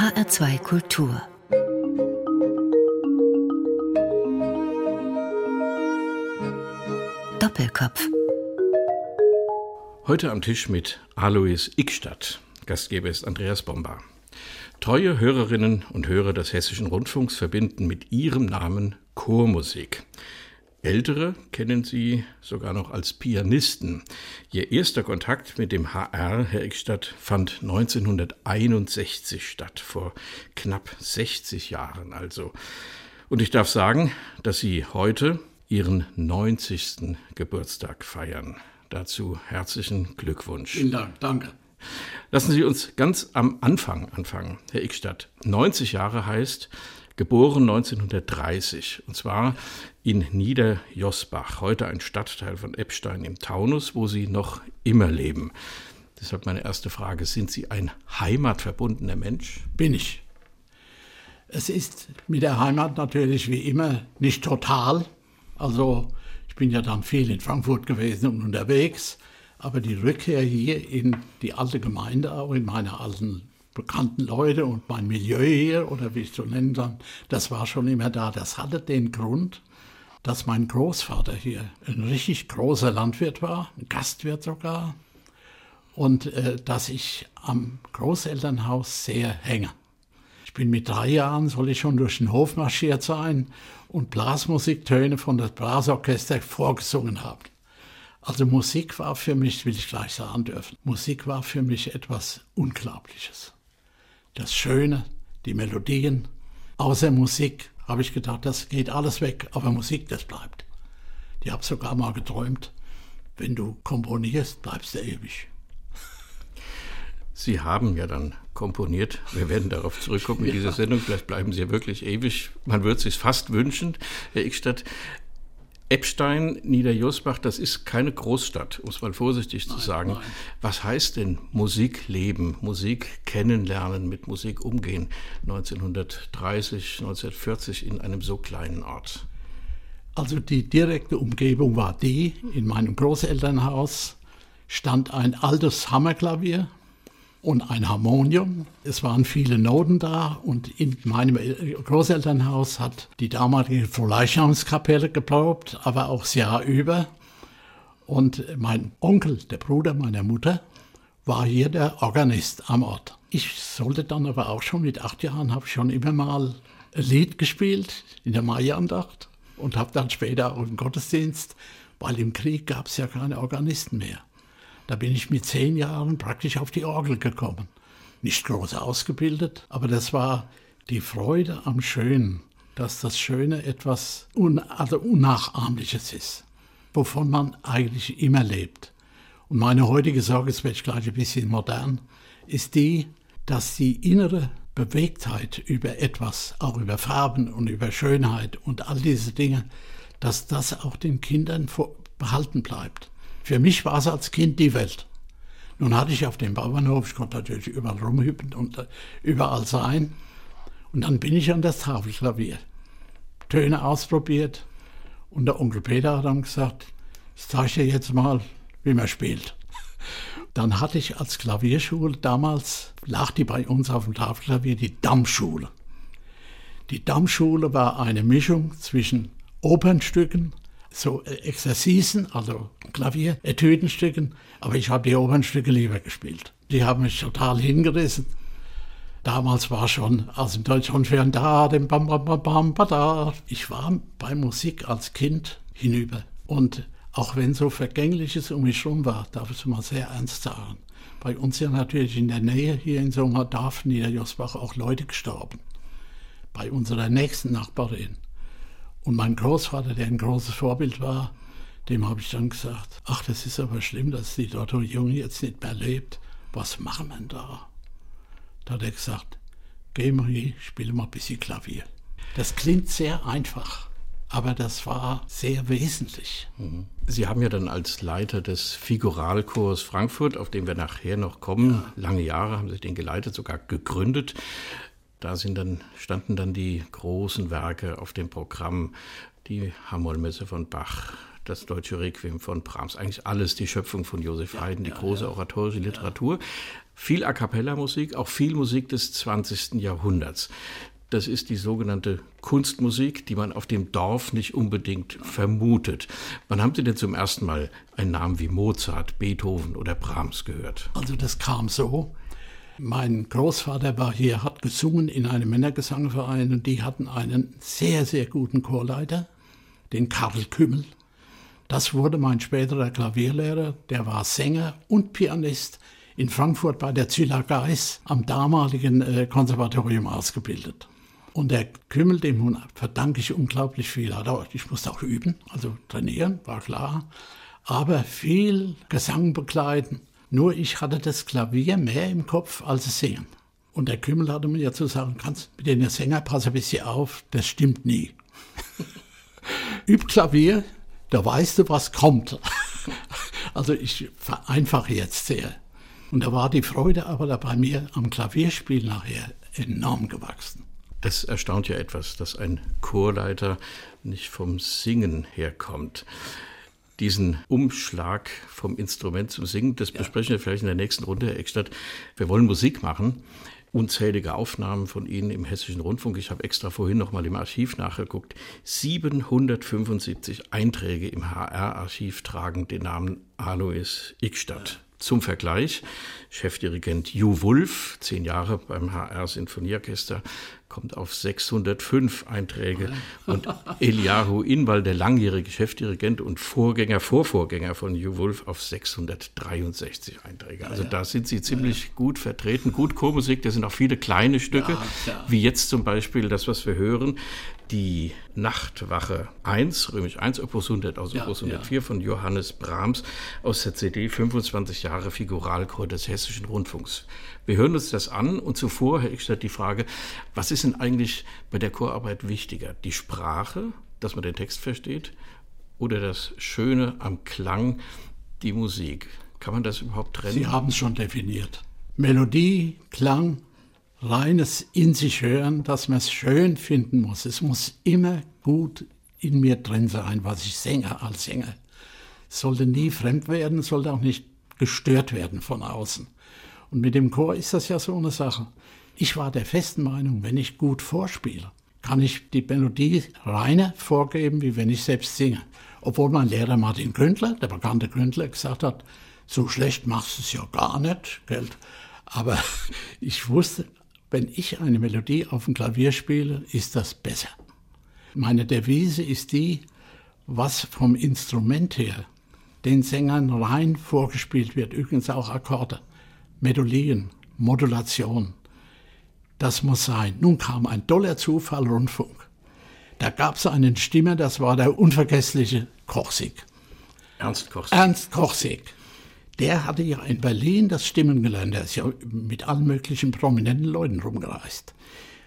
HR2 Kultur Doppelkopf Heute am Tisch mit Alois Ickstadt. Gastgeber ist Andreas Bomba. Treue Hörerinnen und Hörer des Hessischen Rundfunks verbinden mit ihrem Namen Chormusik. Ältere kennen Sie sogar noch als Pianisten. Ihr erster Kontakt mit dem HR, Herr Ickstadt, fand 1961 statt, vor knapp 60 Jahren also. Und ich darf sagen, dass Sie heute Ihren 90. Geburtstag feiern. Dazu herzlichen Glückwunsch. Vielen Dank, danke. Lassen Sie uns ganz am Anfang anfangen, Herr Ickstadt. 90 Jahre heißt, geboren 1930, und zwar in Niederjosbach, heute ein Stadtteil von Eppstein im Taunus, wo Sie noch immer leben. Deshalb meine erste Frage, sind Sie ein heimatverbundener Mensch? Bin ich. Es ist mit der Heimat natürlich wie immer nicht total. Also ich bin ja dann viel in Frankfurt gewesen und unterwegs, aber die Rückkehr hier in die alte Gemeinde, auch in meine alten bekannten Leute und mein Milieu hier, oder wie ich es so nennen kann, das war schon immer da. Das hatte den Grund, dass mein Großvater hier ein richtig großer Landwirt war, ein Gastwirt sogar, und äh, dass ich am Großelternhaus sehr hänge. Ich bin mit drei Jahren, soll ich schon durch den Hof marschiert sein und Blasmusiktöne von das Blasorchester vorgesungen haben. Also Musik war für mich, will ich gleich sagen dürfen, Musik war für mich etwas Unglaubliches das Schöne, die Melodien. Außer Musik habe ich gedacht, das geht alles weg, aber Musik, das bleibt. Ich habe sogar mal geträumt, wenn du komponierst, bleibst du ewig. Sie haben ja dann komponiert. Wir werden darauf zurückkommen in ja. dieser Sendung. Vielleicht bleiben Sie ja wirklich ewig. Man würde es sich fast wünschen, Herr Ickstadt. Eppstein, Niederjosbach, das ist keine Großstadt, um es mal vorsichtig nein, zu sagen. Nein. Was heißt denn Musik leben, Musik kennenlernen, mit Musik umgehen 1930, 1940 in einem so kleinen Ort? Also die direkte Umgebung war die, in meinem Großelternhaus stand ein altes Hammerklavier und ein Harmonium. Es waren viele Noten da und in meinem Großelternhaus hat die damalige Froleischamskapelle geprobt, aber auch das Jahr über. Und mein Onkel, der Bruder meiner Mutter, war hier der Organist am Ort. Ich sollte dann aber auch schon mit acht Jahren, habe schon immer mal ein Lied gespielt in der Maiandacht und habe dann später auch im Gottesdienst, weil im Krieg gab es ja keine Organisten mehr. Da bin ich mit zehn Jahren praktisch auf die Orgel gekommen. Nicht groß ausgebildet, aber das war die Freude am Schönen, dass das Schöne etwas un also Unnachahmliches ist, wovon man eigentlich immer lebt. Und meine heutige Sorge, werde ich gleich ein bisschen modern, ist die, dass die innere Bewegtheit über etwas, auch über Farben und über Schönheit und all diese Dinge, dass das auch den Kindern behalten bleibt. Für mich war es als Kind die Welt. Nun hatte ich auf dem Bauernhof, ich konnte natürlich überall rumhüpfen und äh, überall sein. Und dann bin ich an das Tafelklavier. Töne ausprobiert. Und der Onkel Peter hat dann gesagt, ich zeige dir jetzt mal, wie man spielt. Dann hatte ich als Klavierschule damals, lag die bei uns auf dem Tafelklavier, die Dammschule. Die Dammschule war eine Mischung zwischen Opernstücken so äh, Exerzisen, also Klavier, Etüdenstücken, aber ich habe die Opernstücke lieber gespielt. Die haben mich total hingerissen. Damals war schon aus dem Deutschen Fern da, dem Bam Bam Bam Bam da. Ich war bei Musik als Kind hinüber. Und auch wenn so Vergängliches um mich herum war, darf ich es mal sehr ernst sagen. Bei uns ja natürlich in der Nähe hier in Sommerdorf, Niederjosbach, auch Leute gestorben. Bei unserer nächsten Nachbarin. Und mein Großvater, der ein großes Vorbild war, dem habe ich dann gesagt, ach, das ist aber schlimm, dass die Dotto Jung jetzt nicht mehr lebt. Was machen wir da? Da hat er gesagt, geh mal hier, spiele mal ein bisschen Klavier. Das klingt sehr einfach, aber das war sehr wesentlich. Mhm. Sie haben ja dann als Leiter des Figuralchors Frankfurt, auf den wir nachher noch kommen, ja. lange Jahre haben Sie den geleitet, sogar gegründet. Da sind dann, standen dann die großen Werke auf dem Programm, die Hamollmesse von Bach, das deutsche Requiem von Brahms, eigentlich alles die Schöpfung von Josef Haydn, die große oratorische Literatur. Viel A cappella Musik, auch viel Musik des 20. Jahrhunderts. Das ist die sogenannte Kunstmusik, die man auf dem Dorf nicht unbedingt vermutet. Wann haben Sie denn zum ersten Mal einen Namen wie Mozart, Beethoven oder Brahms gehört? Also das kam so. Mein Großvater war hier, hat gesungen in einem Männergesangverein und die hatten einen sehr, sehr guten Chorleiter, den Karl Kümmel. Das wurde mein späterer Klavierlehrer, der war Sänger und Pianist in Frankfurt bei der Züller Geis am damaligen äh, Konservatorium ausgebildet. Und der Kümmel, dem verdanke ich unglaublich viel. Ich musste auch üben, also trainieren, war klar. Aber viel Gesang begleiten. Nur ich hatte das Klavier mehr im Kopf als das Singen. Und der Kümmel hatte mir ja zu sagen, kannst mit den Sänger, pass ein bisschen auf, das stimmt nie. Üb Klavier, da weißt du, was kommt. also ich vereinfache jetzt sehr. Und da war die Freude aber bei mir am Klavierspiel nachher enorm gewachsen. Das erstaunt ja etwas, dass ein Chorleiter nicht vom Singen herkommt. Diesen Umschlag vom Instrument zum Singen, das ja. besprechen wir vielleicht in der nächsten Runde, Herr Eckstadt. Wir wollen Musik machen. Unzählige Aufnahmen von Ihnen im Hessischen Rundfunk. Ich habe extra vorhin noch mal im Archiv nachgeguckt. 775 Einträge im HR-Archiv tragen den Namen Alois Ickstadt. Zum Vergleich, Chefdirigent Ju Wulf, zehn Jahre beim HR Sinfonieorchester, kommt auf 605 Einträge. Und Eliahu Inwal, der langjährige Chefdirigent und Vorgänger, Vorvorgänger von Hugh Wolf, auf 663 Einträge. Also da sind sie ziemlich gut vertreten. Gut Chormusik, da sind auch viele kleine Stücke, wie jetzt zum Beispiel das, was wir hören, die Nachtwache 1, römisch 1, Opus 100 aus ja, Opus 104 ja. von Johannes Brahms aus der CD 25 Jahre Figuralchor des Hessischen Rundfunks. Wir hören uns das an und zuvor, Herr Ickstadt, die Frage, was ist denn eigentlich bei der Chorarbeit wichtiger? Die Sprache, dass man den Text versteht, oder das Schöne am Klang, die Musik? Kann man das überhaupt trennen? Sie haben es schon definiert. Melodie, Klang, reines in sich hören, dass man es schön finden muss. Es muss immer gut in mir drin sein, was ich singe als Sänger. Sollte nie fremd werden, sollte auch nicht gestört werden von außen. Und mit dem Chor ist das ja so eine Sache. Ich war der festen Meinung, wenn ich gut vorspiele, kann ich die Melodie reiner vorgeben, wie wenn ich selbst singe. Obwohl mein Lehrer Martin Gründler, der bekannte Gründler, gesagt hat, so schlecht machst du es ja gar nicht, gell? Aber ich wusste, wenn ich eine Melodie auf dem Klavier spiele, ist das besser. Meine Devise ist die, was vom Instrument her den Sängern rein vorgespielt wird, übrigens auch Akkorde, Melodien, Modulation. Das muss sein. Nun kam ein toller Zufall Rundfunk. Da gab es einen Stimmer, das war der unvergessliche Kochsig. Ernst Kochsig. Ernst Kochsig der hatte ja in Berlin das Stimmen gelernt. Er ist ja mit allen möglichen prominenten Leuten rumgereist.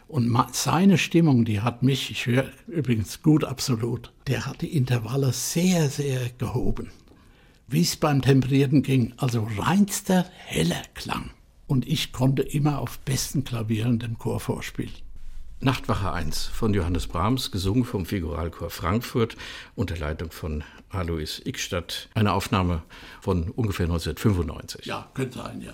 Und seine Stimmung, die hat mich, ich höre übrigens gut absolut, der hat die Intervalle sehr, sehr gehoben. Wie es beim Temperierten ging, also reinster, heller Klang. Und ich konnte immer auf besten Klavieren dem Chor vorspielen. Nachtwache 1 von Johannes Brahms, gesungen vom Figuralchor Frankfurt unter Leitung von Alois Ickstadt. Eine Aufnahme von ungefähr 1995. Ja, könnte sein, ja.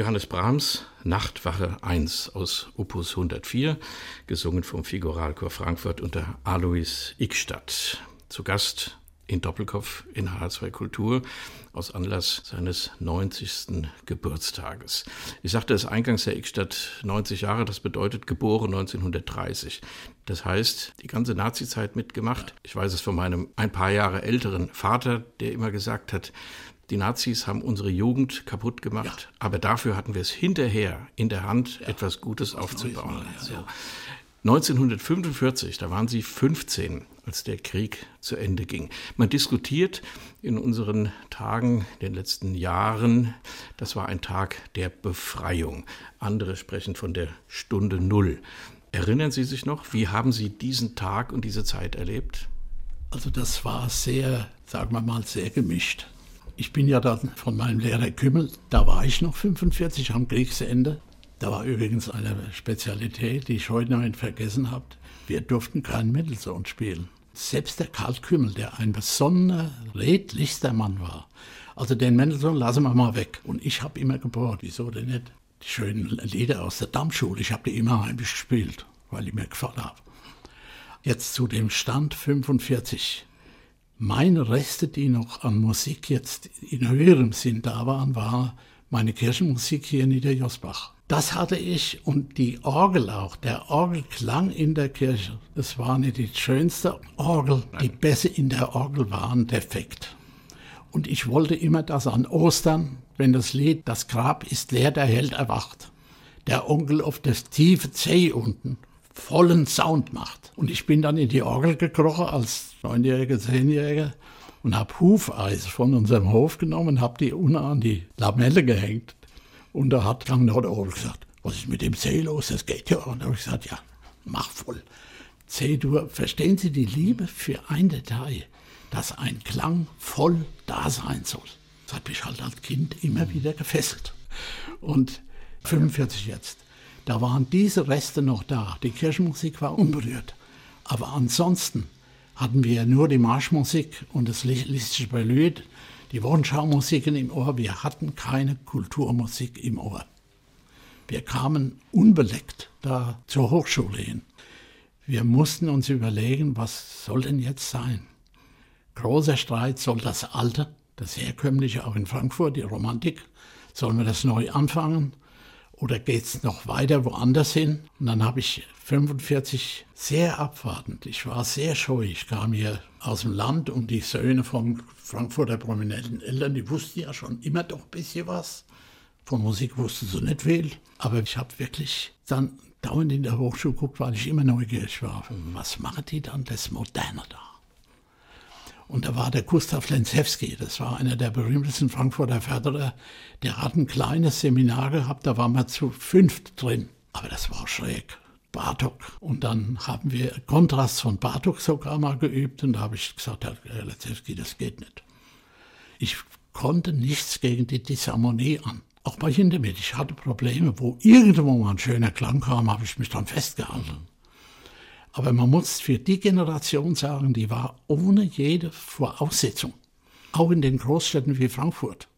Johannes Brahms, Nachtwache 1 aus Opus 104, gesungen vom Figuralchor Frankfurt unter Alois Ickstadt. Zu Gast in Doppelkopf in H2 Kultur aus Anlass seines 90. Geburtstages. Ich sagte es eingangs, Herr Ickstadt, 90 Jahre, das bedeutet geboren 1930. Das heißt, die ganze Nazizeit mitgemacht. Ich weiß es von meinem ein paar Jahre älteren Vater, der immer gesagt hat, die Nazis haben unsere Jugend kaputt gemacht, ja. aber dafür hatten wir es hinterher in der Hand, ja. etwas Gutes aufzubauen. Mal, ja, so. 1945, da waren Sie 15, als der Krieg zu Ende ging. Man diskutiert in unseren Tagen, den letzten Jahren, das war ein Tag der Befreiung. Andere sprechen von der Stunde Null. Erinnern Sie sich noch, wie haben Sie diesen Tag und diese Zeit erlebt? Also das war sehr, sagen wir mal, sehr gemischt. Ich bin ja dann von meinem Lehrer Kümmel, da war ich noch 45 am Kriegsende. Da war übrigens eine Spezialität, die ich heute noch nicht vergessen habe. Wir durften keinen Mendelssohn spielen. Selbst der Karl Kümmel, der ein besonderer, redlichster Mann war. Also den Mendelssohn lassen wir mal weg. Und ich habe immer gebohrt, wieso denn nicht? Die schönen Lieder aus der Dammschule, ich habe die immer heimlich gespielt, weil die mir gefallen haben. Jetzt zu dem Stand 45. Meine Reste, die noch an Musik jetzt in höherem Sinn da waren, war meine Kirchenmusik hier in Niederjosbach. Das hatte ich und die Orgel auch, der Orgelklang in der Kirche. Das war nicht die schönste Orgel, die Bässe in der Orgel waren defekt. Und ich wollte immer, dass an Ostern, wenn das Lied Das Grab ist leer, der Held erwacht, der Onkel auf das tiefe C unten vollen Sound macht. Und ich bin dann in die Orgel gekrochen als Neunjähriger, Zehnjähriger und habe Hufeis von unserem Hof genommen habe die unten an die Lamelle gehängt. Und da hat der Ober gesagt, was ist mit dem C los? Das geht ja. Und da habe ich gesagt, ja, mach voll. C-Dur, verstehen Sie die Liebe für ein Detail, dass ein Klang voll da sein soll. Das hat mich halt als Kind immer wieder gefesselt. Und 45 jetzt, da waren diese Reste noch da. Die Kirchenmusik war unberührt. Aber ansonsten hatten wir nur die Marschmusik und das Listische Prelude die Wochenschau-Musiken im Ohr. Wir hatten keine Kulturmusik im Ohr. Wir kamen unbeleckt da zur Hochschule hin. Wir mussten uns überlegen, was soll denn jetzt sein? Großer Streit, soll das Alte, das Herkömmliche auch in Frankfurt, die Romantik, sollen wir das neu anfangen? Oder geht es noch weiter woanders hin? Und dann habe ich 45 sehr abwartend. Ich war sehr scheu. Ich kam hier aus dem Land und die Söhne von Frankfurter prominenten Eltern, die wussten ja schon immer doch ein bisschen was. Von Musik wussten sie nicht viel. Aber ich habe wirklich dann dauernd in der Hochschule geguckt, weil ich immer neugierig war. Was machen die dann das Moderne da? Und da war der Gustav Lenzewski, das war einer der berühmtesten Frankfurter Förderer, der hat ein kleines Seminar gehabt, da waren wir zu fünft drin. Aber das war schräg. Bartok. Und dann haben wir Kontrast von Bartok sogar mal geübt und da habe ich gesagt, Herr Lenzewski, das geht nicht. Ich konnte nichts gegen die Disharmonie an. Auch bei Hindemith. Ich hatte Probleme, wo irgendwo mal ein schöner Klang kam, habe ich mich dann festgehalten. Aber man muss für die Generation sagen, die war ohne jede Voraussetzung. Auch in den Großstädten wie Frankfurt.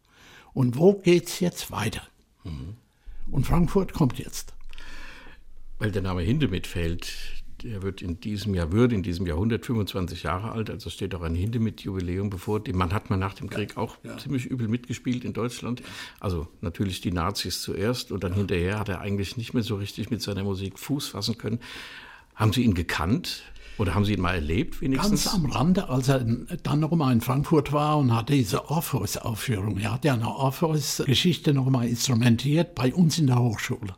Und wo geht es jetzt weiter? Mhm. Und Frankfurt kommt jetzt. Weil der Name Hindemith fällt, der wird in diesem Jahr, würde in diesem Jahr 125 Jahre alt, also steht auch ein Hindemith-Jubiläum bevor. Den Mann hat man nach dem Krieg auch ja. ziemlich übel mitgespielt in Deutschland. Also natürlich die Nazis zuerst und dann ja. hinterher hat er eigentlich nicht mehr so richtig mit seiner Musik Fuß fassen können. Haben Sie ihn gekannt? Oder haben Sie ihn mal erlebt wenigstens? Ganz am Rande, als er dann noch mal in Frankfurt war und hatte diese Orpheus-Aufführung. Er hat ja eine Orpheus-Geschichte noch mal instrumentiert bei uns in der Hochschule.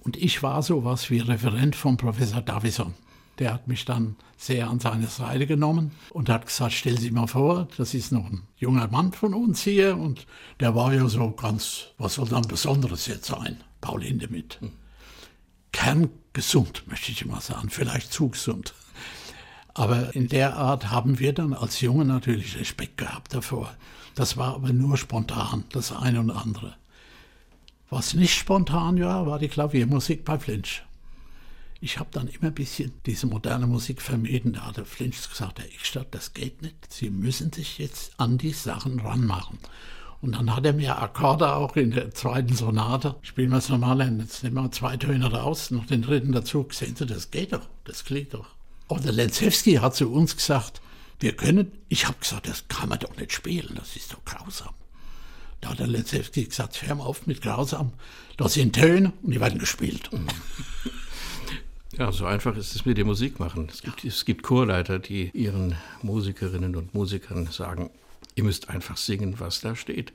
Und ich war so was wie Referent von Professor Davison. Der hat mich dann sehr an seine Seite genommen und hat gesagt, stell Sie mal vor, das ist noch ein junger Mann von uns hier und der war ja so ganz, was soll dann Besonderes jetzt sein? Paul Hindemith. Hm kerngesund, möchte ich mal sagen, vielleicht zu gesund. Aber in der Art haben wir dann als Junge natürlich Respekt gehabt davor. Das war aber nur spontan, das eine und andere. Was nicht spontan war, war die Klaviermusik bei Flinch. Ich habe dann immer ein bisschen diese moderne Musik vermieden. Da hat der Flinch gesagt, Herr Ickstadt, das geht nicht. Sie müssen sich jetzt an die Sachen ranmachen. Und dann hat er mir Akkorde auch in der zweiten Sonate. Spielen wir es normal. Jetzt nehmen wir zwei Töne raus, noch den dritten dazu. Sehen Sie, das geht doch, das klingt doch. Und der Lenzewski hat zu uns gesagt, wir können, ich habe gesagt, das kann man doch nicht spielen, das ist doch grausam. Da hat der Lenzewski gesagt, hör mal auf mit grausam, das sind Töne und die werden gespielt. Ja, so einfach ist es mit dem Musikmachen. Es gibt, ja. es gibt Chorleiter, die ihren Musikerinnen und Musikern sagen, ihr müsst einfach singen, was da steht.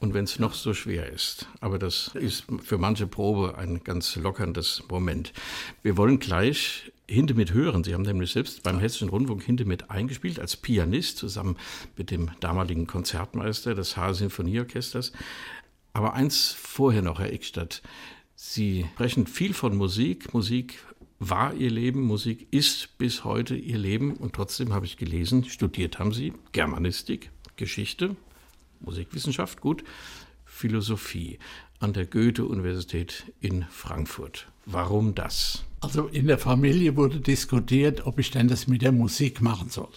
Und wenn es noch so schwer ist. Aber das ist für manche Probe ein ganz lockerndes Moment. Wir wollen gleich Hindemith hören. Sie haben nämlich selbst beim Hessischen Rundfunk Hindemith eingespielt als Pianist zusammen mit dem damaligen Konzertmeister des Haar-Sinfonieorchesters. Aber eins vorher noch, Herr Ickstadt. Sie sprechen viel von Musik. Musik war ihr Leben, Musik ist bis heute ihr Leben und trotzdem habe ich gelesen, studiert haben sie Germanistik, Geschichte, Musikwissenschaft, gut, Philosophie an der Goethe-Universität in Frankfurt. Warum das? Also in der Familie wurde diskutiert, ob ich denn das mit der Musik machen soll.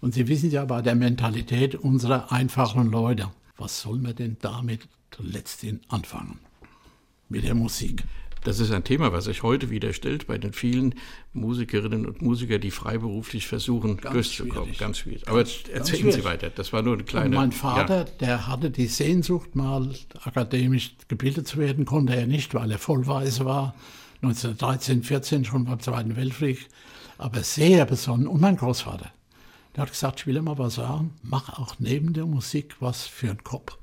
Und Sie wissen ja bei der Mentalität unserer einfachen Leute, was soll man denn damit letztendlich anfangen? Mit der Musik. Das ist ein Thema, was sich heute wieder stellt bei den vielen Musikerinnen und Musikern, die freiberuflich versuchen, ganz durchzukommen. Schwierig. Ganz schwierig. Aber ganz, erzählen ganz Sie weiter. Das war nur eine kleine. Und mein Vater, ja. der hatte die Sehnsucht, mal akademisch gebildet zu werden, konnte er nicht, weil er vollweise war. 1913, 14 schon beim Zweiten Weltkrieg. Aber sehr besonnen. Und mein Großvater. Der hat gesagt, ich will immer was sagen, mach auch neben der Musik was für den Kopf.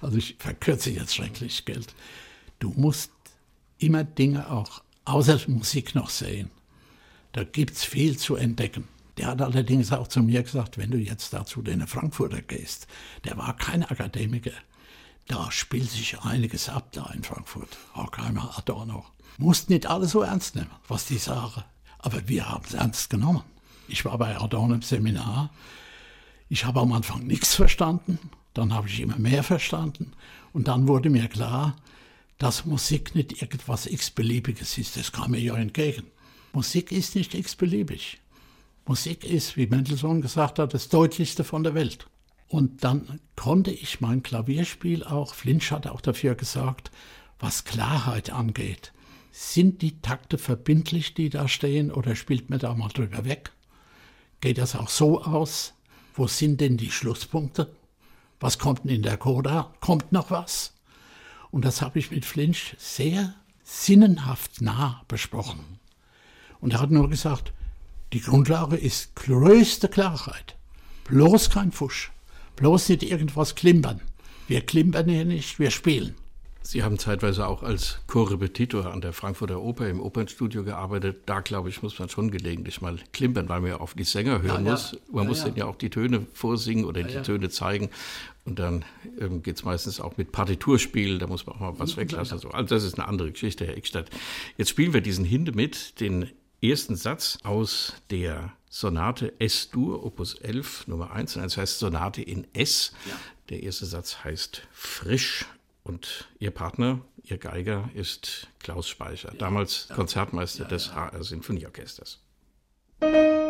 Also ich verkürze jetzt schrecklich Geld. Du musst immer Dinge auch außer Musik noch sehen. Da gibt es viel zu entdecken. Der hat allerdings auch zu mir gesagt, wenn du jetzt dazu den Frankfurter gehst, der war kein Akademiker. Da spielt sich einiges ab da in Frankfurt. Horkheimer, Adorno. Musst nicht alles so ernst nehmen, was die sagen. Aber wir haben es ernst genommen. Ich war bei Adorno im Seminar. Ich habe am Anfang nichts verstanden. Dann habe ich immer mehr verstanden. Und dann wurde mir klar, dass Musik nicht irgendwas x-beliebiges ist. Das kam mir ja entgegen. Musik ist nicht x-beliebig. Musik ist, wie Mendelssohn gesagt hat, das Deutlichste von der Welt. Und dann konnte ich mein Klavierspiel auch, Flinch hat auch dafür gesagt, was Klarheit angeht. Sind die Takte verbindlich, die da stehen, oder spielt man da mal drüber weg? Geht das auch so aus? Wo sind denn die Schlusspunkte? Was kommt denn in der Coda? Kommt noch was? Und das habe ich mit Flinch sehr sinnenhaft nah besprochen. Und er hat nur gesagt, die Grundlage ist größte Klarheit. Bloß kein Fusch. Bloß nicht irgendwas klimpern. Wir klimpern hier nicht, wir spielen. Sie haben zeitweise auch als Chorrepetitor an der Frankfurter Oper im Opernstudio gearbeitet. Da, glaube ich, muss man schon gelegentlich mal klimpern, weil man ja auf die Sänger hören ja, muss. Man ja, muss ja. denen ja auch die Töne vorsingen oder die Töne zeigen. Und dann ähm, geht es meistens auch mit Partiturspiel, da muss man auch mal was weglassen. So. Also das ist eine andere Geschichte, Herr Eckstadt. Jetzt spielen wir diesen Hinde mit, den ersten Satz aus der Sonate S-Dur, Opus 11, Nummer 1. Das heißt Sonate in S. Der erste Satz heißt frisch und ihr Partner, ihr Geiger, ist Klaus Speicher, damals Konzertmeister des HR Sinfonieorchesters. Der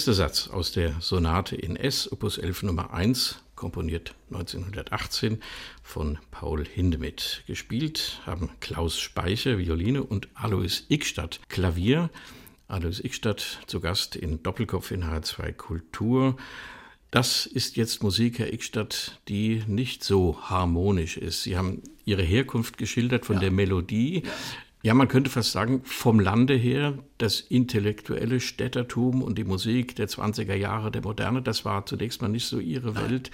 erste Satz aus der Sonate in S, Opus 11 Nummer 1, komponiert 1918 von Paul Hindemith. Gespielt haben Klaus Speicher, Violine und Alois Ickstadt, Klavier. Alois Ickstadt zu Gast in Doppelkopf in H2 Kultur. Das ist jetzt Musik, Herr Ickstadt, die nicht so harmonisch ist. Sie haben Ihre Herkunft geschildert von ja. der Melodie. Ja. Ja, man könnte fast sagen, vom Lande her, das intellektuelle Städtertum und die Musik der 20er Jahre der Moderne, das war zunächst mal nicht so ihre Welt.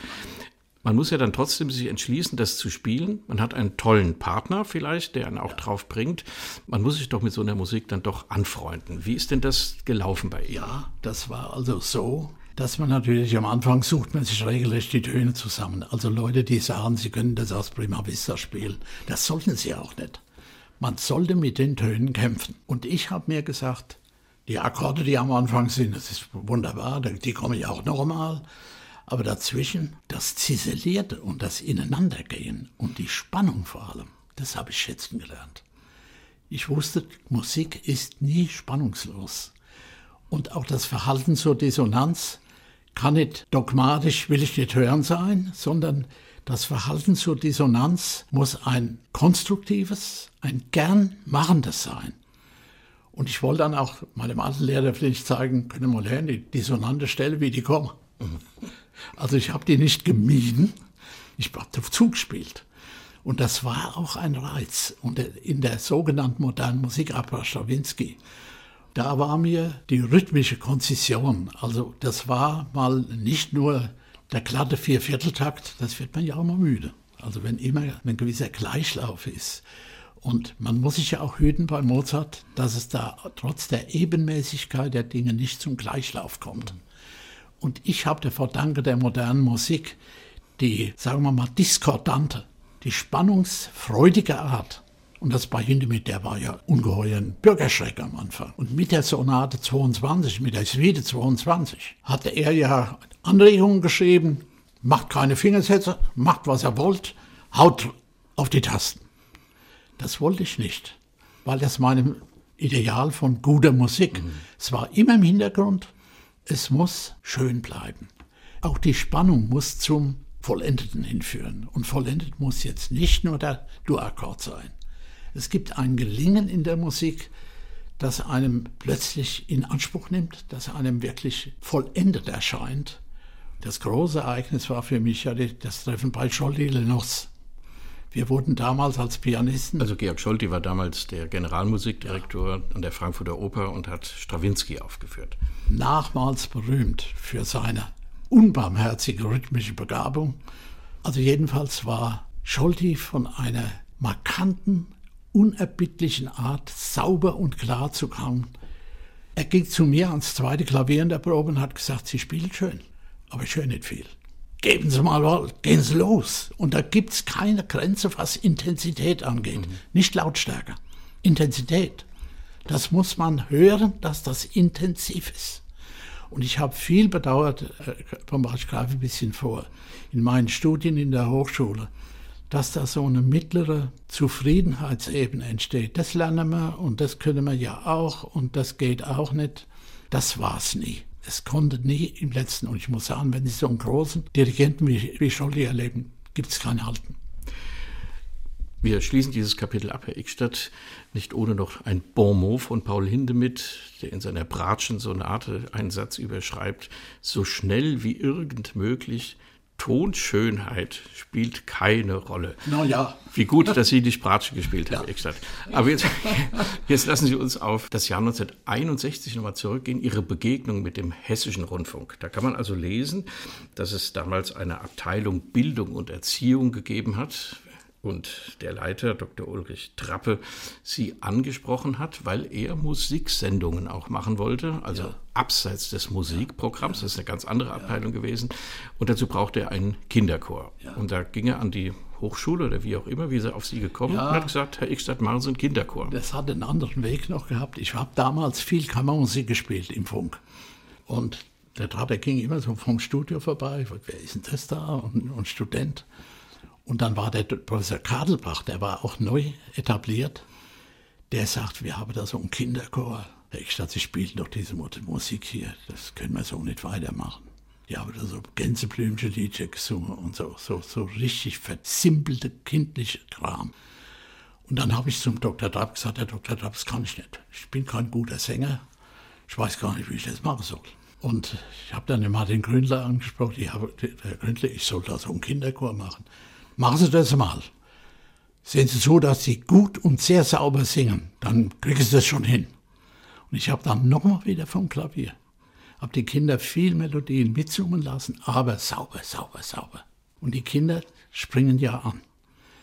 Man muss ja dann trotzdem sich entschließen, das zu spielen. Man hat einen tollen Partner vielleicht, der einen auch drauf bringt. Man muss sich doch mit so einer Musik dann doch anfreunden. Wie ist denn das gelaufen bei Ihnen? Ja, das war also so, dass man natürlich am Anfang sucht man sich regelrecht die Töne zusammen. Also Leute, die sagen, sie können das aus Prima Vista spielen. Das sollten sie auch nicht. Man sollte mit den Tönen kämpfen. Und ich habe mir gesagt, die Akkorde, die am Anfang sind, das ist wunderbar, die kommen ja auch normal. Aber dazwischen das Ziselierte und das Ineinandergehen und die Spannung vor allem, das habe ich schätzen gelernt. Ich wusste, Musik ist nie spannungslos. Und auch das Verhalten zur Dissonanz kann nicht dogmatisch, will ich nicht hören sein, sondern das Verhalten zur Dissonanz muss ein konstruktives, ein gern machendes sein. Und ich wollte dann auch meinem alten Lehrer vielleicht zeigen, können wir lernen, die dissonante Stelle, wie die kommen. Also ich habe die nicht gemieden, ich habe zugespielt. Und das war auch ein Reiz. Und in der sogenannten modernen Musik, Abra Stravinsky, da war mir die rhythmische Konzession, also das war mal nicht nur der glatte Viervierteltakt, das wird man ja auch mal müde. Also wenn immer ein gewisser Gleichlauf ist. Und man muss sich ja auch hüten bei Mozart, dass es da trotz der Ebenmäßigkeit der Dinge nicht zum Gleichlauf kommt. Und ich habe der Verdanke der modernen Musik die, sagen wir mal, diskordante, die spannungsfreudige Art. Und das bei Hindemith, der war ja ungeheuer ein Bürgerschreck am Anfang. Und mit der Sonate 22, mit der Suite 22, hatte er ja Anregungen geschrieben, macht keine Fingersätze, macht was er wollt, haut auf die Tasten. Das wollte ich nicht, weil das meinem Ideal von guter Musik. Mhm. Es war immer im Hintergrund, es muss schön bleiben. Auch die Spannung muss zum Vollendeten hinführen. Und vollendet muss jetzt nicht nur der Dur-Akkord sein. Es gibt ein Gelingen in der Musik, das einem plötzlich in Anspruch nimmt, das einem wirklich vollendet erscheint. Das große Ereignis war für mich ja das Treffen bei Scholti Lennox. Wir wurden damals als Pianisten. Also Georg Scholti war damals der Generalmusikdirektor ja. an der Frankfurter Oper und hat Strawinski aufgeführt. Nachmals berühmt für seine unbarmherzige rhythmische Begabung. Also jedenfalls war Scholti von einer markanten, unerbittlichen Art sauber und klar zu kommen. Er ging zu mir ans zweite Klavier in der Probe und hat gesagt, Sie spielen schön aber ich höre nicht viel. Geben Sie mal, gehen Sie los. Und da gibt es keine Grenze, was Intensität angeht. Mhm. Nicht Lautstärke. Intensität. Das muss man hören, dass das intensiv ist. Und ich habe viel bedauert, äh, ich greife ein bisschen vor, in meinen Studien in der Hochschule, dass da so eine mittlere Zufriedenheitsebene entsteht. Das lernen wir und das können wir ja auch und das geht auch nicht. Das war es nie es konnte nie im letzten, und ich muss sagen, wenn Sie so einen großen Dirigenten wie, wie Scholli erleben, gibt es kein Halten. Wir schließen dieses Kapitel ab, Herr Ickstadt, nicht ohne noch ein Bon mot von Paul Hindemith, der in seiner Bratschen-Sonate einen Satz überschreibt, so schnell wie irgend möglich Tonschönheit spielt keine Rolle. Na ja. Wie gut, dass Sie die Sprache gespielt haben, ja. Aber jetzt, jetzt lassen Sie uns auf das Jahr 1961 nochmal zurückgehen, Ihre Begegnung mit dem Hessischen Rundfunk. Da kann man also lesen, dass es damals eine Abteilung Bildung und Erziehung gegeben hat, und der Leiter, Dr. Ulrich Trappe, Sie angesprochen hat, weil er Musiksendungen auch machen wollte, also ja. abseits des Musikprogramms, das ist eine ganz andere Abteilung ja. gewesen. Und dazu brauchte er einen Kinderchor. Ja. Und da ging er an die Hochschule oder wie auch immer, wie er auf Sie gekommen ja, und hat gesagt, Herr Ickstadt, machen Sie einen Kinderchor. Das hat einen anderen Weg noch gehabt. Ich habe damals viel Kammermusik gespielt im Funk. Und der Trappe ging immer so vom Studio vorbei, wer ist denn das da? Und, und Student. Und dann war der Professor Kadelbach, der war auch neu etabliert, der sagt, wir haben da so einen Kinderchor. Der Eckstadt, Sie spielen doch diese Musik hier, das können wir so nicht weitermachen. Die haben da so Gänseblümchen-Liedchen gesungen und so, so, so richtig versimpelte kindliche Kram. Und dann habe ich zum Dr. Trapp gesagt, Herr Dr. Trapp, das kann ich nicht. Ich bin kein guter Sänger. Ich weiß gar nicht, wie ich das machen soll. Und ich habe dann den Martin Gründler angesprochen. Ich habe, Herr Gründler, ich soll da so einen Kinderchor machen. Machen Sie das mal. Sehen Sie so, dass Sie gut und sehr sauber singen. Dann kriegen Sie das schon hin. Und ich habe dann nochmal wieder vom Klavier. Habe die Kinder viel Melodien mitsummen lassen, aber sauber, sauber, sauber. Und die Kinder springen ja an.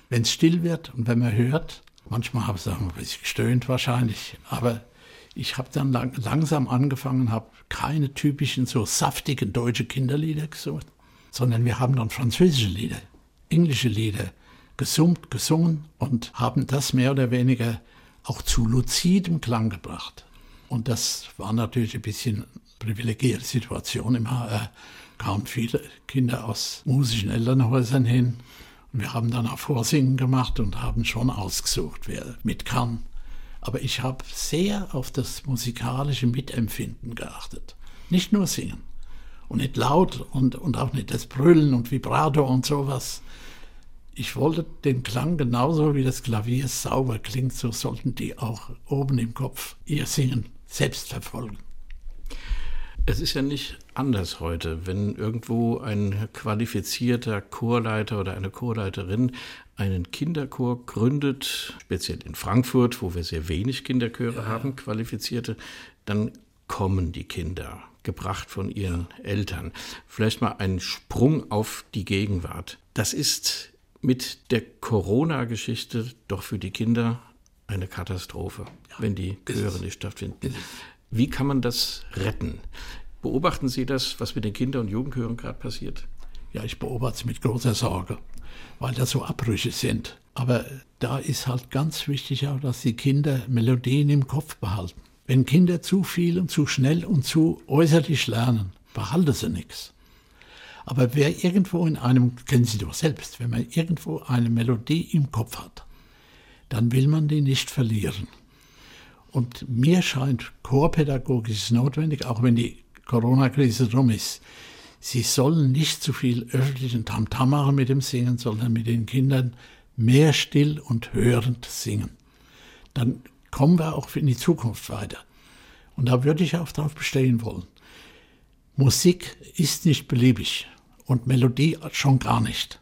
Wenn es still wird und wenn man hört, manchmal habe ich auch ein bisschen gestöhnt wahrscheinlich, aber ich habe dann lang, langsam angefangen, habe keine typischen so saftigen deutsche Kinderlieder gesucht, sondern wir haben dann französische Lieder, englische Lieder gesummt, gesungen und haben das mehr oder weniger auch zu luzidem Klang gebracht. Und das war natürlich ein bisschen privilegierte Situation im HR. Kamen viele Kinder aus musischen Elternhäusern hin. Und wir haben dann auch Vorsingen gemacht und haben schon ausgesucht, wer mit kann. Aber ich habe sehr auf das musikalische Mitempfinden geachtet. Nicht nur singen. Und nicht laut und, und auch nicht das Brüllen und Vibrato und sowas. Ich wollte den Klang genauso wie das Klavier sauber klingt, so sollten die auch oben im Kopf ihr Singen selbst verfolgen. Es ist ja nicht anders heute, wenn irgendwo ein qualifizierter Chorleiter oder eine Chorleiterin einen Kinderchor gründet, speziell in Frankfurt, wo wir sehr wenig Kinderchöre ja. haben, qualifizierte, dann kommen die Kinder, gebracht von ihren Eltern. Vielleicht mal ein Sprung auf die Gegenwart. Das ist mit der Corona-Geschichte doch für die Kinder eine Katastrophe, ja, wenn die Chöre nicht stattfinden. Wie kann man das retten? Beobachten Sie das, was mit den Kinder- und Jugendchören gerade passiert? Ja, ich beobachte es mit großer Sorge, weil da so Abbrüche sind. Aber da ist halt ganz wichtig auch, dass die Kinder Melodien im Kopf behalten. Wenn Kinder zu viel und zu schnell und zu äußerlich lernen, behalten sie nichts. Aber wer irgendwo in einem, kennen Sie doch selbst, wenn man irgendwo eine Melodie im Kopf hat, dann will man die nicht verlieren. Und mir scheint, Chorpädagogik ist notwendig, auch wenn die Corona-Krise drum ist. Sie sollen nicht zu viel öffentlichen Tamtam machen mit dem Singen, sondern mit den Kindern mehr still und hörend singen. Dann kommen wir auch in die Zukunft weiter. Und da würde ich auch darauf bestehen wollen. Musik ist nicht beliebig und Melodie schon gar nicht.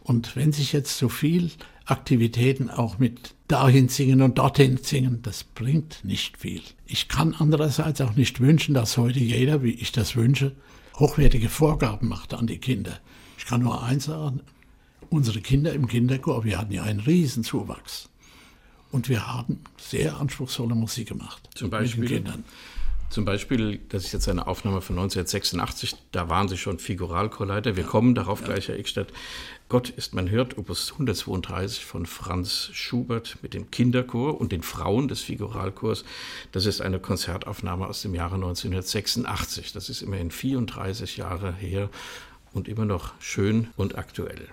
Und wenn sich jetzt so viel Aktivitäten auch mit dahin singen und dorthin singen, das bringt nicht viel. Ich kann andererseits auch nicht wünschen, dass heute jeder, wie ich das wünsche, hochwertige Vorgaben macht an die Kinder. Ich kann nur eins sagen, unsere Kinder im Kinderchor, wir hatten ja einen Riesenzuwachs. Und wir haben sehr anspruchsvolle Musik gemacht. Zum Beispiel? Mit den Kindern. Zum Beispiel, das ist jetzt eine Aufnahme von 1986, da waren Sie schon Figuralchorleiter. Wir ja, kommen darauf ja. gleich, Herr Eckstadt. Gott ist man hört, Opus 132 von Franz Schubert mit dem Kinderchor und den Frauen des Figuralchors. Das ist eine Konzertaufnahme aus dem Jahre 1986. Das ist immerhin 34 Jahre her und immer noch schön und aktuell.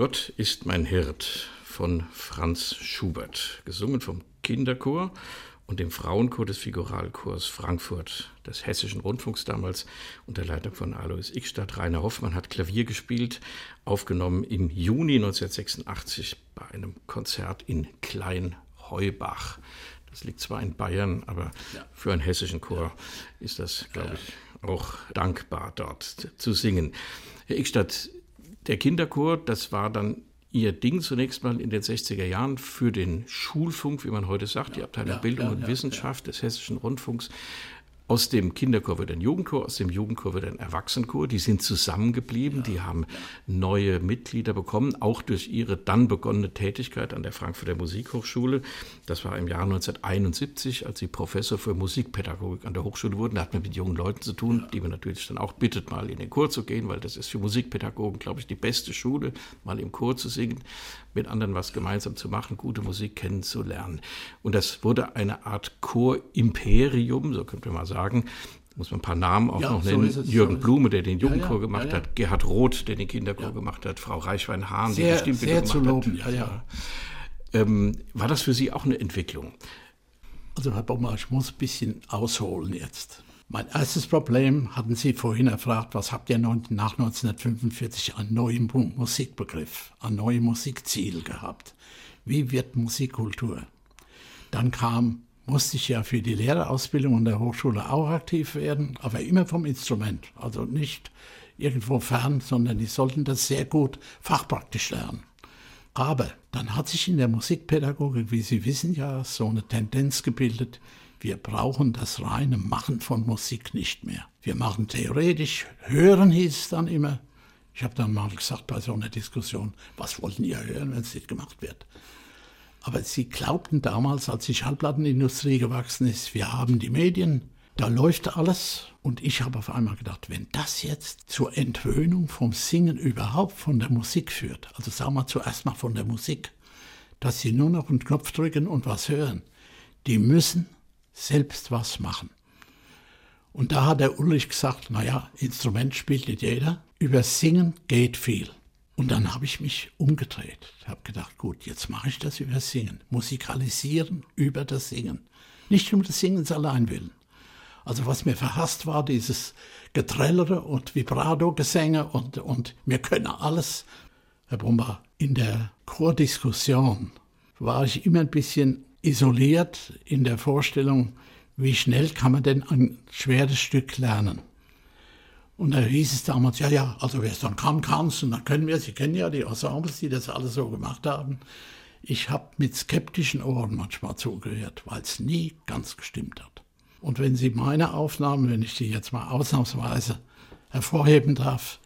Gott ist mein Hirt von Franz Schubert, gesungen vom Kinderchor und dem Frauenchor des Figuralchors Frankfurt des Hessischen Rundfunks damals unter Leitung von Alois Ickstadt. Rainer Hoffmann hat Klavier gespielt, aufgenommen im Juni 1986 bei einem Konzert in Kleinheubach. Das liegt zwar in Bayern, aber ja. für einen hessischen Chor ist das, glaube ich, auch dankbar, dort zu singen. Herr Ickstadt, der Kinderchor, das war dann ihr Ding zunächst mal in den 60er Jahren für den Schulfunk, wie man heute sagt, die Abteilung ja, Bildung ja, und Wissenschaft des Hessischen Rundfunks aus dem Kinderchor wird ein Jugendchor, aus dem Jugendchor wird ein Erwachsenenchor. Die sind zusammengeblieben, ja, die haben neue Mitglieder bekommen, auch durch ihre dann begonnene Tätigkeit an der Frankfurter Musikhochschule. Das war im Jahr 1971, als sie Professor für Musikpädagogik an der Hochschule wurden. Da hat man mit jungen Leuten zu tun, ja. die man natürlich dann auch bittet, mal in den Chor zu gehen, weil das ist für Musikpädagogen, glaube ich, die beste Schule, mal im Chor zu singen, mit anderen was gemeinsam zu machen, gute Musik kennenzulernen. Und das wurde eine Art Chor-Imperium, so könnte man mal sagen muss man ein paar Namen auch ja, noch nennen. So Jürgen so Blume, der den Jugendchor ja, ja, gemacht hat, Gerhard Roth, der den Kinderchor gemacht hat, Frau Reichwein-Hahn, die bestimmt sehr zu loben. Ja, ja. Ähm, war das für Sie auch eine Entwicklung? Also Herr Baumer, ich muss ein bisschen ausholen jetzt. Mein erstes Problem hatten Sie vorhin erfragt, was habt ihr nach 1945 einen neuen Musikbegriff, ein neues Musikziel gehabt? Wie wird Musikkultur? Dann kam musste ich ja für die Lehrerausbildung an der Hochschule auch aktiv werden, aber immer vom Instrument. Also nicht irgendwo fern, sondern die sollten das sehr gut fachpraktisch lernen. Aber dann hat sich in der Musikpädagogik, wie Sie wissen ja, so eine Tendenz gebildet, wir brauchen das reine Machen von Musik nicht mehr. Wir machen theoretisch, hören hieß es dann immer. Ich habe dann mal gesagt bei so einer Diskussion, was wollten ihr hören, wenn es nicht gemacht wird? Aber sie glaubten damals, als die Schallplattenindustrie gewachsen ist, wir haben die Medien, da läuft alles. Und ich habe auf einmal gedacht, wenn das jetzt zur Entwöhnung vom Singen überhaupt von der Musik führt, also sagen wir zuerst mal von der Musik, dass sie nur noch einen Knopf drücken und was hören, die müssen selbst was machen. Und da hat der Ulrich gesagt, naja, Instrument spielt nicht jeder, über Singen geht viel. Und dann habe ich mich umgedreht. Habe gedacht, gut, jetzt mache ich das über Singen. Musikalisieren über das Singen. Nicht um des Singens allein willen. Also was mir verhasst war, dieses Getrellere und Vibrato-Gesänge und, und wir können alles. Herr Brummer, in der Chordiskussion war ich immer ein bisschen isoliert in der Vorstellung, wie schnell kann man denn ein schweres Stück lernen. Und da hieß es damals, ja, ja, also wer es dann kann, kann es. Und dann können wir, Sie kennen ja die Ensembles, die das alles so gemacht haben. Ich habe mit skeptischen Ohren manchmal zugehört, weil es nie ganz gestimmt hat. Und wenn Sie meine Aufnahmen, wenn ich die jetzt mal ausnahmsweise hervorheben darf,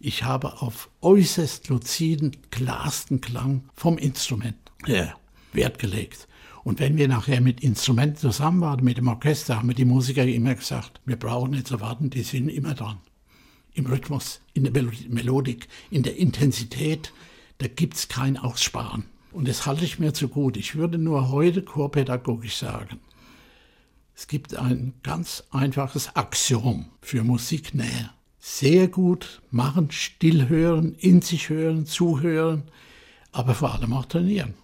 ich habe auf äußerst luziden, klarsten Klang vom Instrument her Wert gelegt. Und wenn wir nachher mit Instrumenten zusammen waren, mit dem Orchester, haben wir die Musiker immer gesagt, wir brauchen nicht zu warten, die sind immer dran im Rhythmus, in der Melodik, in der Intensität, da gibt es kein Aussparen. Und das halte ich mir zu gut. Ich würde nur heute chorpädagogisch sagen, es gibt ein ganz einfaches Axiom für Musiknähe. Sehr gut machen, stillhören, in sich hören, zuhören, aber vor allem auch trainieren.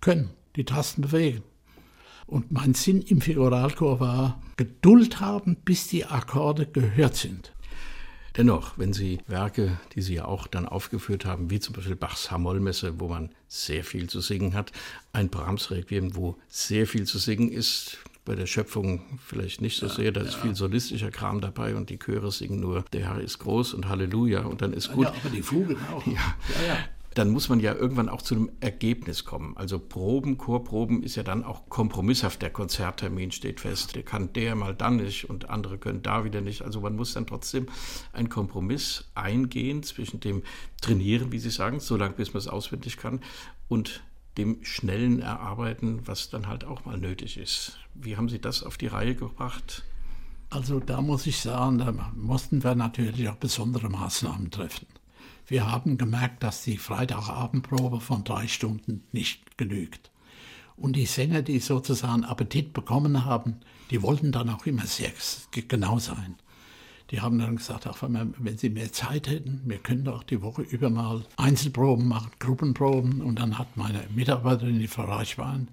Können, die Tasten bewegen. Und mein Sinn im Figuralchor war, Geduld haben, bis die Akkorde gehört sind. Dennoch, wenn Sie Werke, die Sie ja auch dann aufgeführt haben, wie zum Beispiel Bachs Hamollmesse, wo man sehr viel zu singen hat, ein Brahms Requiem, wo sehr viel zu singen ist, bei der Schöpfung vielleicht nicht so ja, sehr, da ist ja. viel solistischer Kram dabei und die Chöre singen nur, der Herr ist groß und Halleluja und dann ist gut. Ja, aber die Fugen auch. Ja. Dann muss man ja irgendwann auch zu einem Ergebnis kommen. Also Proben, Chorproben ist ja dann auch kompromisshaft. Der Konzerttermin steht fest. Der kann der mal dann nicht und andere können da wieder nicht. Also man muss dann trotzdem einen Kompromiss eingehen zwischen dem Trainieren, wie Sie sagen, so lange bis man es auswendig kann, und dem schnellen Erarbeiten, was dann halt auch mal nötig ist. Wie haben Sie das auf die Reihe gebracht? Also da muss ich sagen, da mussten wir natürlich auch besondere Maßnahmen treffen. Wir haben gemerkt, dass die Freitagabendprobe von drei Stunden nicht genügt. Und die Sänger, die sozusagen Appetit bekommen haben, die wollten dann auch immer sehr genau sein. Die haben dann gesagt, ach, wenn Sie mehr Zeit hätten, wir können doch die Woche über mal Einzelproben machen, Gruppenproben. Und dann hat meine Mitarbeiterin, die Frau Reichwein,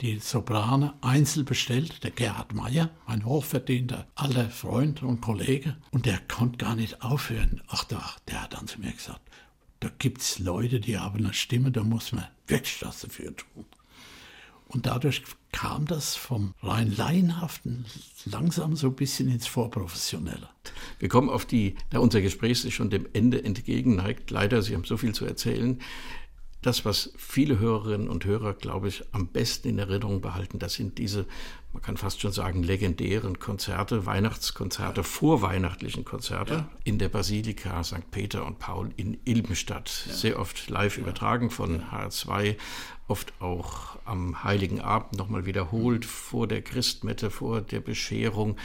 die Soprane einzeln bestellt, der Gerhard Meyer, mein hochverdienter alter Freund und Kollege. Und der konnte gar nicht aufhören. Ach da, der hat dann zu mir gesagt, da gibt es Leute, die haben eine Stimme, da muss man wirklich was dafür tun. Und dadurch kam das vom rein Laienhaften langsam so ein bisschen ins Vorprofessionelle. Wir kommen auf die, da unser Gespräch sich schon dem Ende entgegenneigt. Leider, Sie haben so viel zu erzählen das, was viele Hörerinnen und Hörer, glaube ich, am besten in Erinnerung behalten, das sind diese, man kann fast schon sagen, legendären Konzerte, Weihnachtskonzerte, vorweihnachtlichen Konzerte ja. in der Basilika St. Peter und Paul in Ilbenstadt. Ja. Sehr oft live ja. übertragen von HR2, oft auch am Heiligen Abend nochmal wiederholt, vor der Christmette, vor der Bescherung.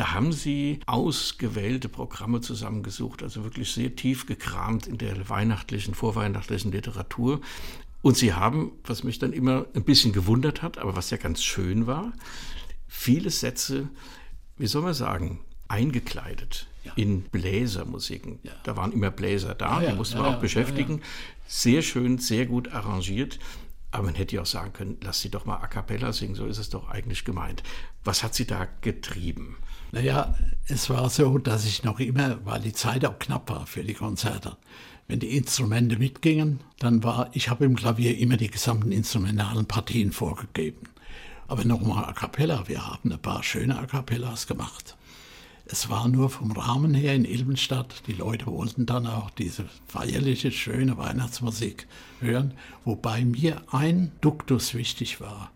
Da haben sie ausgewählte Programme zusammengesucht, also wirklich sehr tief gekramt in der weihnachtlichen, vorweihnachtlichen Literatur. Und sie haben, was mich dann immer ein bisschen gewundert hat, aber was ja ganz schön war, viele Sätze, wie soll man sagen, eingekleidet ja. in Bläsermusiken. Ja. Da waren immer Bläser da, ja, die mussten wir auch beschäftigen. Sehr schön, sehr gut arrangiert. Aber man hätte ja auch sagen können, lass sie doch mal a cappella singen, so ist es doch eigentlich gemeint. Was hat sie da getrieben? Naja, es war so, dass ich noch immer, weil die Zeit auch knapp war für die Konzerte, wenn die Instrumente mitgingen, dann war, ich habe im Klavier immer die gesamten instrumentalen Partien vorgegeben. Aber nochmal a cappella, wir haben ein paar schöne a cappellas gemacht. Es war nur vom Rahmen her in Ilbenstadt. Die Leute wollten dann auch diese feierliche, schöne Weihnachtsmusik hören, wobei mir ein Duktus wichtig war.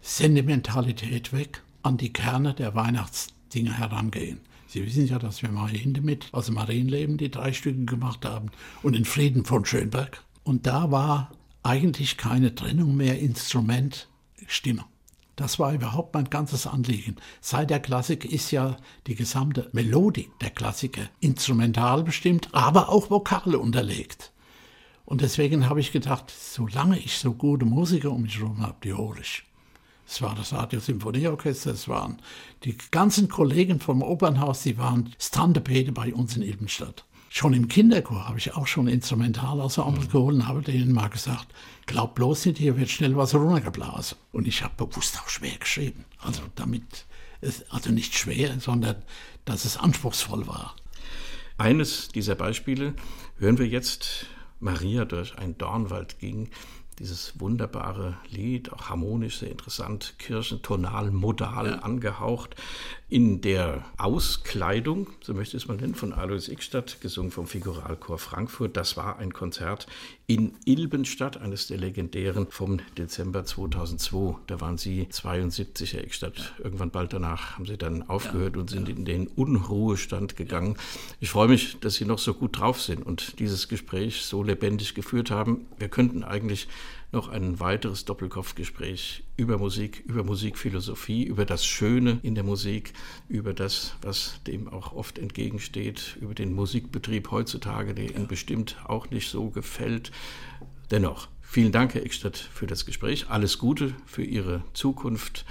Sentimentalität weg, an die Kerne der Weihnachts Dinge herangehen. Sie wissen ja, dass wir mal mit aus dem Marienleben die drei Stücke gemacht haben und in Frieden von Schönberg. Und da war eigentlich keine Trennung mehr Instrument, Stimme. Das war überhaupt mein ganzes Anliegen. Seit der Klassik ist ja die gesamte Melodie der Klassiker instrumental bestimmt, aber auch Vokale unterlegt. Und deswegen habe ich gedacht, solange ich so gute Musiker um mich herum habe, die hole ich. Es war das Radio-Symphonieorchester, es waren die ganzen Kollegen vom Opernhaus, die waren Standepede bei uns in Ilbenstadt. Schon im Kinderchor habe ich auch schon Instrumentalensemble mhm. geholt und habe denen mal gesagt, glaub bloß nicht, hier wird schnell was runtergeblasen. Und ich habe bewusst auch schwer geschrieben. Also damit, es, also nicht schwer, sondern dass es anspruchsvoll war. Eines dieser Beispiele hören wir jetzt, Maria durch ein Dornwald ging dieses wunderbare Lied, auch harmonisch, sehr interessant, kirchentonal, modal ja. angehaucht, in der Auskleidung, so möchte ich es mal nennen, von Alois Ickstadt, gesungen vom Figuralchor Frankfurt. Das war ein Konzert in Ilbenstadt, eines der legendären vom Dezember 2002. Da waren Sie 72, Herr Ickstadt. Irgendwann bald danach haben Sie dann aufgehört ja. und sind ja. in den Unruhestand gegangen. Ich freue mich, dass Sie noch so gut drauf sind und dieses Gespräch so lebendig geführt haben. Wir könnten eigentlich noch ein weiteres Doppelkopfgespräch über Musik, über Musikphilosophie, über das Schöne in der Musik, über das, was dem auch oft entgegensteht, über den Musikbetrieb heutzutage, der Ihnen bestimmt auch nicht so gefällt. Dennoch, vielen Dank, Herr Eckstadt, für das Gespräch. Alles Gute für Ihre Zukunft.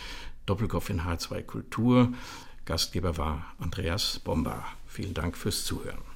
Doppelkopf in H2 Kultur. Gastgeber war Andreas Bomba. Vielen Dank fürs Zuhören.